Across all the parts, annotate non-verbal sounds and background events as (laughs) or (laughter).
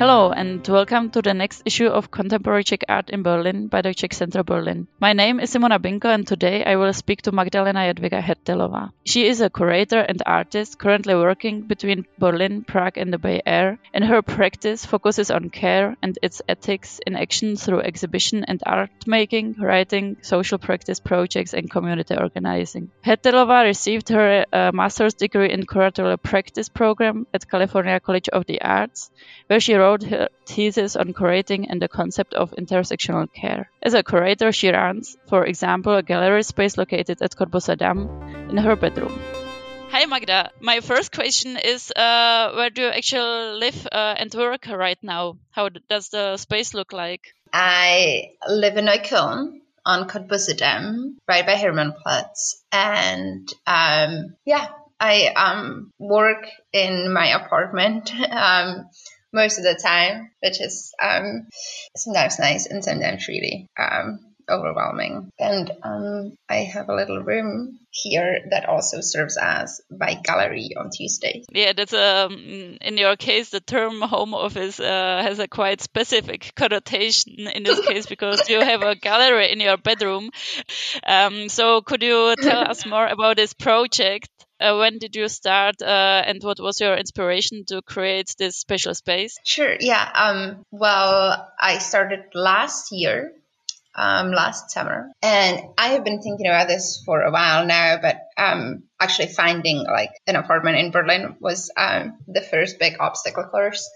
Hello, and welcome to the next issue of Contemporary Czech Art in Berlin by the Czech Center Berlin. My name is Simona Binko, and today I will speak to Magdalena Jadwiga Hertelová. She is a curator and artist currently working between Berlin, Prague, and the Bay Area, and her practice focuses on care and its ethics in action through exhibition and art making, writing, social practice projects, and community organizing. Hertelová received her uh, master's degree in curatorial practice program at California College of the Arts, where she wrote wrote her thesis on curating and the concept of intersectional care. As a curator, she runs, for example, a gallery space located at Cottbusser Dam in her bedroom. Hi Magda, my first question is uh, where do you actually live uh, and work right now? How does the space look like? I live in Neukölln on Cottbusser Dam, right by Hermannplatz. And um, yeah, I um, work in my apartment. (laughs) um, most of the time, which is um, sometimes nice and sometimes really um, overwhelming. And um, I have a little room here that also serves as my gallery on Tuesdays. Yeah, that's um, in your case, the term home office uh, has a quite specific connotation in this case (laughs) because you have a gallery in your bedroom. Um, so could you tell us (laughs) more about this project? Uh, when did you start uh, and what was your inspiration to create this special space? Sure, yeah. Um, well, I started last year, um, last summer, and I have been thinking about this for a while now, but um, actually finding like an apartment in Berlin was um, the first big obstacle course.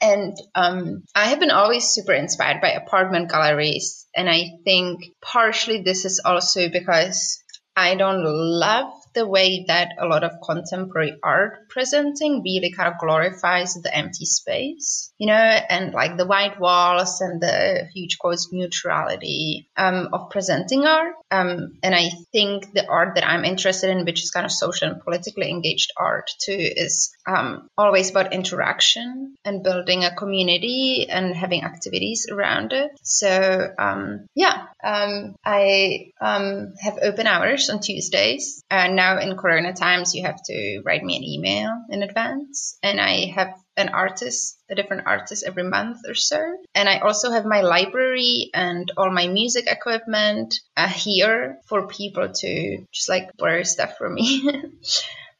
And um, I have been always super inspired by apartment galleries. And I think partially this is also because I don't love the way that a lot of contemporary art presenting really kind of glorifies the empty space, you know, and like the white walls and the huge quotes neutrality um, of presenting art. Um, and I think the art that I'm interested in, which is kind of social and politically engaged art too, is um, always about interaction and building a community and having activities around it. So um, yeah, um, I um, have open hours on Tuesdays and now in Corona times, you have to write me an email in advance. And I have an artist, a different artist every month or so. And I also have my library and all my music equipment uh, here for people to just like borrow stuff from me. (laughs)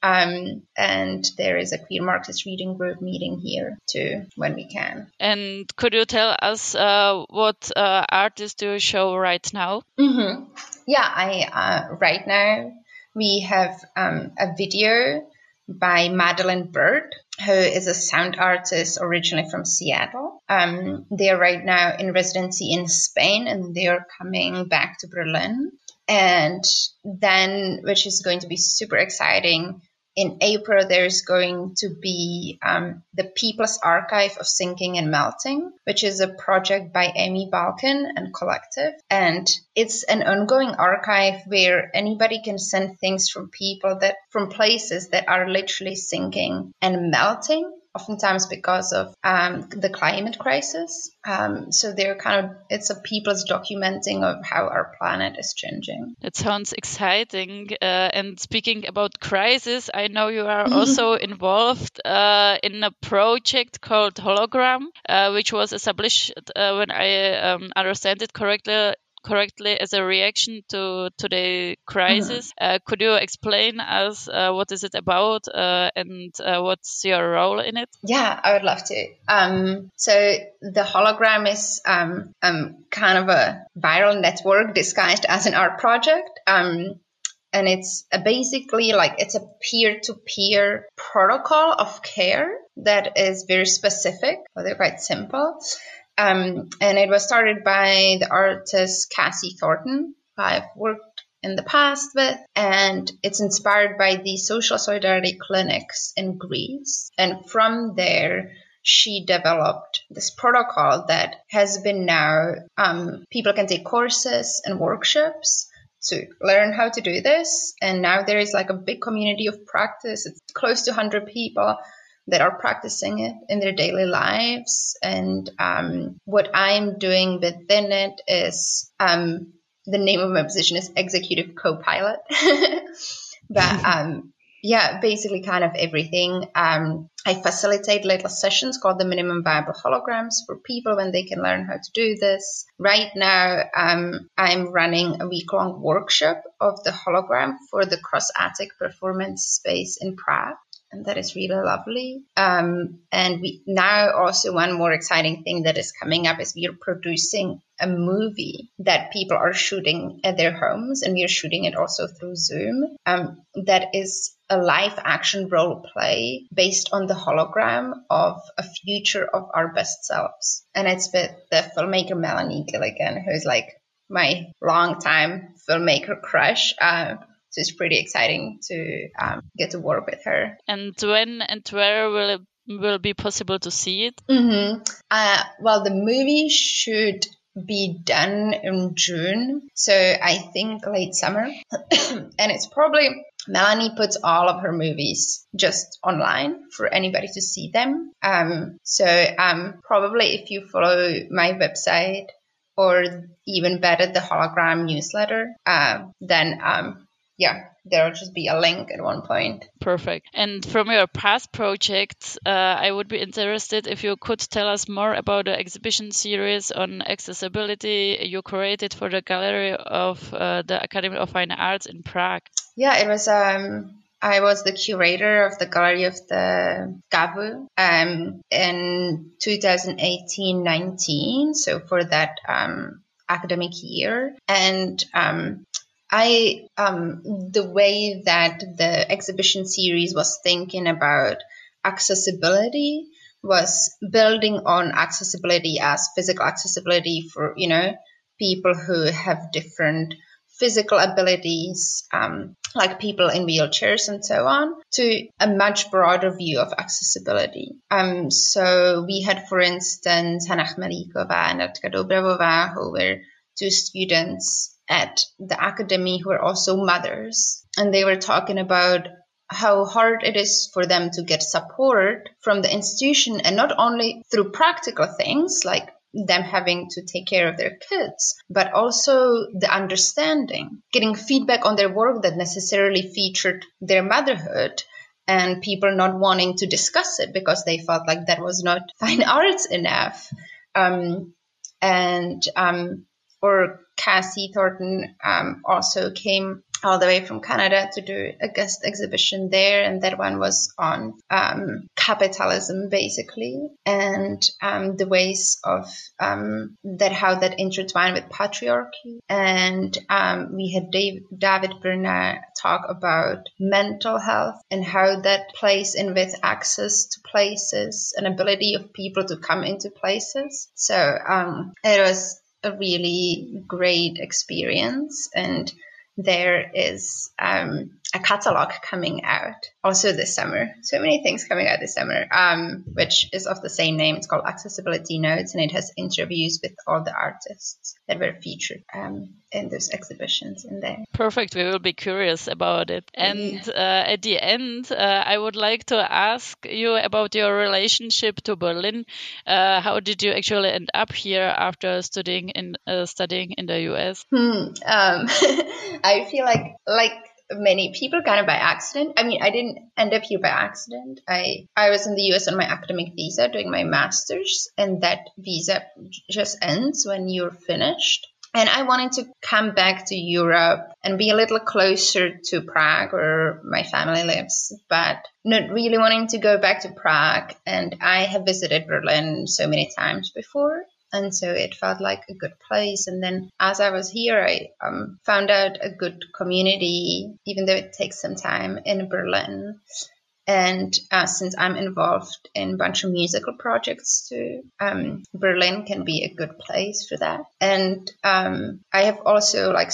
Um, and there is a queer Marxist reading group meeting here too when we can. And could you tell us uh, what uh, artists do you show right now? Mm-hmm. Yeah, I uh, right now we have um, a video by Madeline Bird, who is a sound artist originally from Seattle. Um, they are right now in residency in Spain and they are coming back to Berlin. And then, which is going to be super exciting, in April, there's going to be um, the People's Archive of Sinking and Melting, which is a project by Amy Balkin and Collective. And it's an ongoing archive where anybody can send things from people that, from places that are literally sinking and melting oftentimes because of um, the climate crisis. Um, so they're kind of it's a people's documenting of how our planet is changing. That sounds exciting. Uh, and speaking about crisis, I know you are (laughs) also involved uh, in a project called Hologram, uh, which was established uh, when I um, understand it correctly correctly as a reaction to to the crisis. Mm-hmm. Uh, could you explain us uh, what is it about uh, and uh, what's your role in it? Yeah, I would love to. Um, so the hologram is um, um, kind of a viral network disguised as an art project. Um, and it's basically like it's a peer-to-peer protocol of care that is very specific, but they're quite simple. Um, and it was started by the artist Cassie Thornton, who I've worked in the past with, and it's inspired by the social solidarity clinics in Greece. And from there, she developed this protocol that has been now um, people can take courses and workshops to learn how to do this. And now there is like a big community of practice. It's close to 100 people that are practicing it in their daily lives. And um, what I'm doing within it is um, the name of my position is executive co-pilot. (laughs) but (laughs) um, yeah, basically kind of everything. Um, I facilitate little sessions called the minimum viable holograms for people when they can learn how to do this. Right now, um, I'm running a week long workshop of the hologram for the Cross Attic performance space in Prague and that is really lovely. Um, and we now also one more exciting thing that is coming up is we are producing a movie that people are shooting at their homes, and we are shooting it also through Zoom. Um, that is a live action role play based on the hologram of a future of our best selves, and it's with the filmmaker Melanie Gilligan, who's like my longtime filmmaker crush. Uh, so it's pretty exciting to um, get to work with her. And when and where will it will be possible to see it? Mm-hmm. Uh, well, the movie should be done in June, so I think late summer, (coughs) and it's probably Melanie puts all of her movies just online for anybody to see them. Um, so um, probably if you follow my website or even better the hologram newsletter, uh, then um, yeah, there'll just be a link at one point. Perfect. And from your past projects, uh, I would be interested if you could tell us more about the exhibition series on accessibility you created for the Gallery of uh, the Academy of Fine Arts in Prague. Yeah, it was. Um, I was the curator of the Gallery of the GAVU um, in 2018-19. So for that um, academic year, and um, I um, the way that the exhibition series was thinking about accessibility was building on accessibility as physical accessibility for you know people who have different physical abilities um, like people in wheelchairs and so on to a much broader view of accessibility. Um, so we had for instance Hana Chmelíková and Edka Dobravová who were two students at the academy who are also mothers, and they were talking about how hard it is for them to get support from the institution and not only through practical things like them having to take care of their kids, but also the understanding, getting feedback on their work that necessarily featured their motherhood and people not wanting to discuss it because they felt like that was not (laughs) fine arts enough. Um, and um, or Cassie Thornton um, also came all the way from Canada to do a guest exhibition there, and that one was on um, capitalism basically, and um, the ways of um, that how that intertwined with patriarchy. And um, we had Dave, David Bernard talk about mental health and how that plays in with access to places and ability of people to come into places. So um, it was a really great experience and there is um, a catalog coming out also this summer. So many things coming out this summer, um, which is of the same name. It's called Accessibility Notes, and it has interviews with all the artists that were featured um, in those exhibitions in there. Perfect. We will be curious about it. And uh, at the end, uh, I would like to ask you about your relationship to Berlin. Uh, how did you actually end up here after studying in uh, studying in the US? Hmm, um, (laughs) I feel like like many people kind of by accident. I mean, I didn't end up here by accident. I I was in the US on my academic visa doing my masters, and that visa just ends when you're finished. And I wanted to come back to Europe and be a little closer to Prague where my family lives, but not really wanting to go back to Prague. And I have visited Berlin so many times before and so it felt like a good place. And then as I was here, I um, found out a good community, even though it takes some time in Berlin. And uh, since I'm involved in a bunch of musical projects too, um, Berlin can be a good place for that. And um, I have also like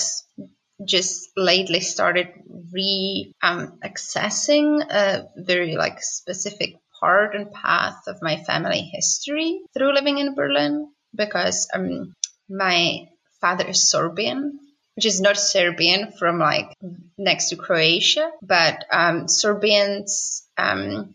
just lately started re um, accessing a very like specific part and path of my family history through living in Berlin because um, my father is Sorbian, which is not Serbian from like next to Croatia, but um, Sorbians um,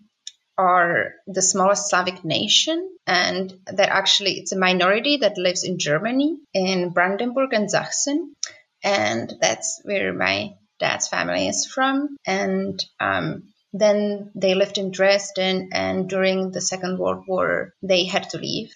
are the smallest Slavic nation, and that actually it's a minority that lives in Germany, in Brandenburg and Sachsen, and that's where my dad's family is from. And um, then they lived in Dresden, and during the Second World War, they had to leave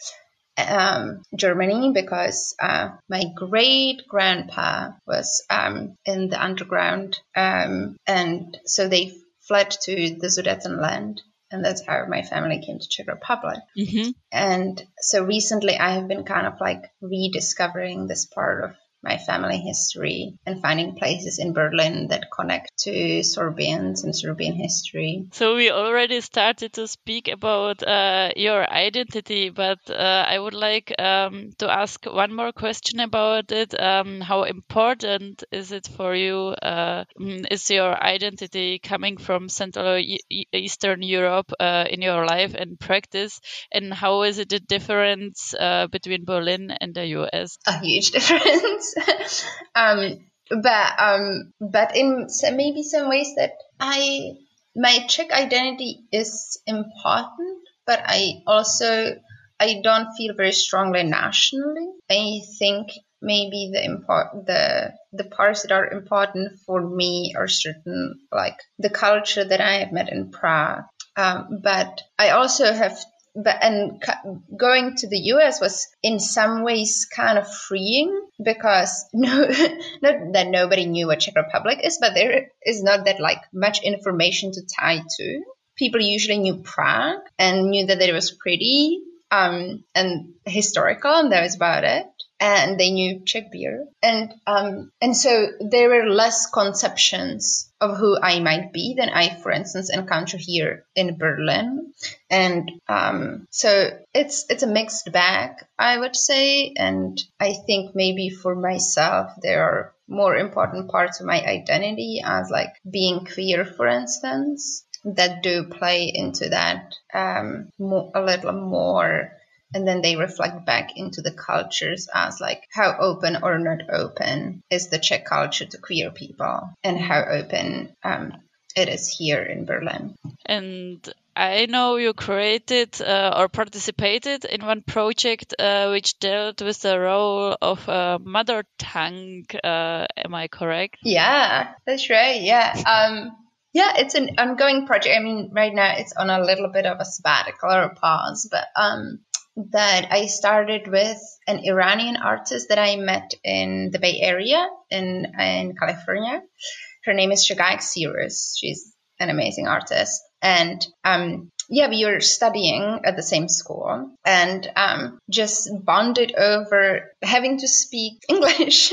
um, Germany because uh, my great grandpa was um, in the underground, um, and so they fled to the Sudetenland. And that's how my family came to Czech Republic. Mm-hmm. And so recently I have been kind of like rediscovering this part of my family history and finding places in Berlin that connect to Sorbians and Sorbian history. So we already started to speak about uh, your identity, but uh, I would like um, to ask one more question about it. Um, how important is it for you? Uh, mm, is your identity coming from Central e Eastern Europe uh, in your life and practice? And how is it a difference uh, between Berlin and the US? A huge (laughs) difference. (laughs) um, but um, but in maybe some ways that I my Czech identity is important, but I also I don't feel very strongly nationally. I think maybe the import the the parts that are important for me are certain like the culture that I have met in Prague. Um, but I also have but and going to the US was in some ways kind of freeing because (laughs) no, not that nobody knew what Czech Republic is, but there is not that like much information to tie to. People usually knew Prague and knew that it was pretty um, and historical, and that was about it and they knew Czech beer. And um, and so there were less conceptions of who I might be than I, for instance, encounter here in Berlin. And um, so it's it's a mixed bag, I would say. And I think maybe for myself there are more important parts of my identity as like being queer, for instance, that do play into that um, a little more and then they reflect back into the cultures as like how open or not open is the Czech culture to queer people and how open um, it is here in Berlin. And I know you created uh, or participated in one project uh, which dealt with the role of a mother tongue. Uh, am I correct? Yeah, that's right. Yeah. Um, yeah, it's an ongoing project. I mean, right now it's on a little bit of a sabbatical or a pause, but um, that I started with an Iranian artist that I met in the Bay Area in, in California. Her name is Shaghayegh Cyrous. She's an amazing artist. And um, yeah, we were studying at the same school and um, just bonded over having to speak (laughs) English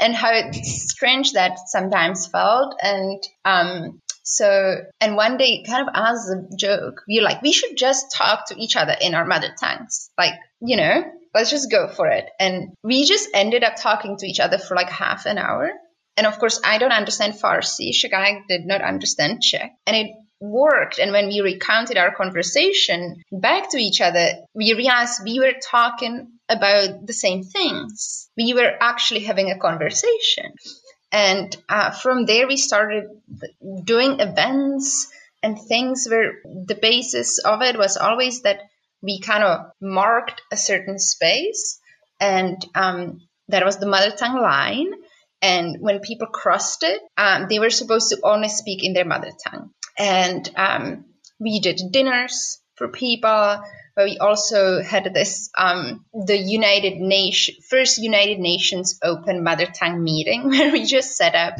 and how strange that sometimes felt. And um, so, and one day, kind of as a joke, we are like, we should just talk to each other in our mother tongues. Like, you know, let's just go for it. And we just ended up talking to each other for like half an hour. And of course, I don't understand Farsi. Shagai did not understand Czech. And it worked. And when we recounted our conversation back to each other, we realized we were talking about the same things. We were actually having a conversation. And uh, from there, we started doing events and things where the basis of it was always that we kind of marked a certain space and um, that was the mother tongue line. And when people crossed it, um, they were supposed to only speak in their mother tongue. And um, we did dinners for people but we also had this um, the United Nation first United Nations Open Mother Tongue meeting (laughs) where we just set up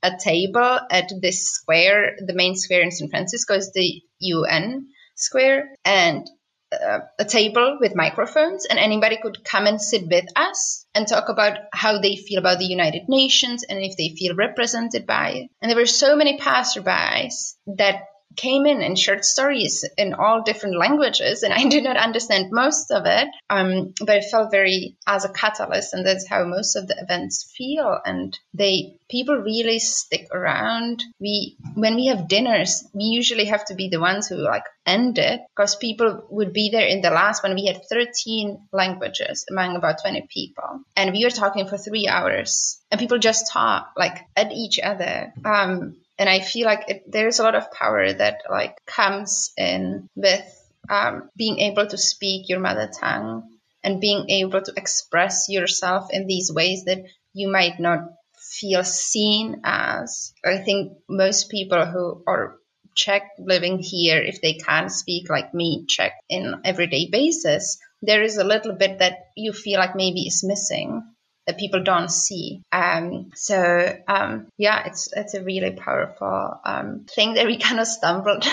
a table at this square. The main square in San Francisco is the UN square, and uh, a table with microphones, and anybody could come and sit with us and talk about how they feel about the United Nations and if they feel represented by it. And there were so many passerbys that came in and shared stories in all different languages and i (laughs) did not understand most of it um, but it felt very as a catalyst and that's how most of the events feel and they people really stick around. We when we have dinners we usually have to be the ones who like end it because people would be there in the last one. We had 13 languages among about 20 people and we were talking for three hours and people just talk like at each other. Um, and I feel like it, there's a lot of power that like comes in with um, being able to speak your mother tongue and being able to express yourself in these ways that you might not feel seen as. I think most people who are Czech living here, if they can't speak like me Czech in everyday basis, there is a little bit that you feel like maybe is missing that people don't see. Um, so um, yeah, it's it's a really powerful um, thing that we (laughs) kind of stumbled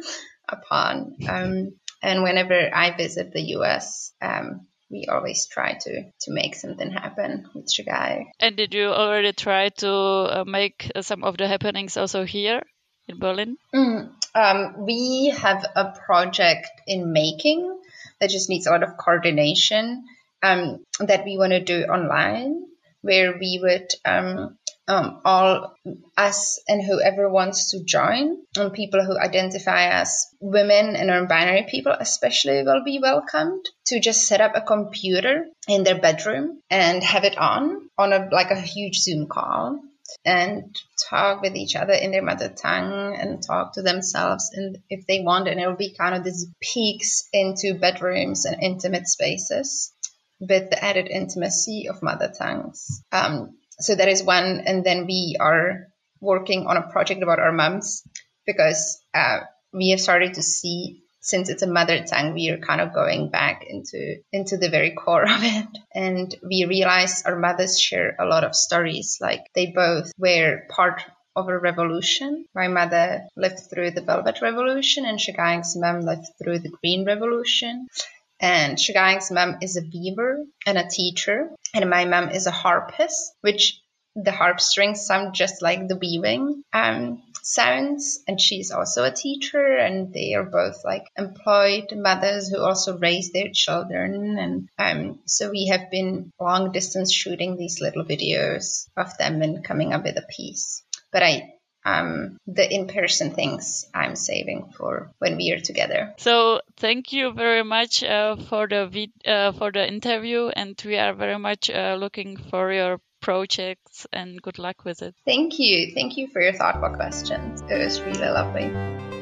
(laughs) upon. Um, and whenever I visit the US, um, we always try to to make something happen with Shagai. And did you already try to uh, make some of the happenings also here in Berlin? Mm, um, we have a project in making that just needs a lot of coordination um, that we want to do online, where we would um, um, all us and whoever wants to join, and people who identify as women and non-binary people especially will be welcomed to just set up a computer in their bedroom and have it on on a like a huge Zoom call and talk with each other in their mother tongue and talk to themselves and if they want and it will be kind of these peeks into bedrooms and intimate spaces with the added intimacy of mother tongues. Um, so that is one, and then we are working on a project about our mums because uh, we have started to see since it's a mother tongue, we are kind of going back into into the very core (laughs) of it, and we realize our mothers share a lot of stories. Like they both were part of a revolution. My mother lived through the Velvet Revolution, and Shagai's mom lived through the Green Revolution. And Shagai's mom is a weaver and a teacher, and my mom is a harpist, which the harp strings sound just like the weaving um, sounds. And she's also a teacher, and they are both like employed mothers who also raise their children. And um, so we have been long distance shooting these little videos of them and coming up with a piece. But I um, the in-person things I'm saving for when we are together. So thank you very much uh, for the uh, for the interview, and we are very much uh, looking for your projects and good luck with it. Thank you. Thank you for your thoughtful questions. It was really lovely.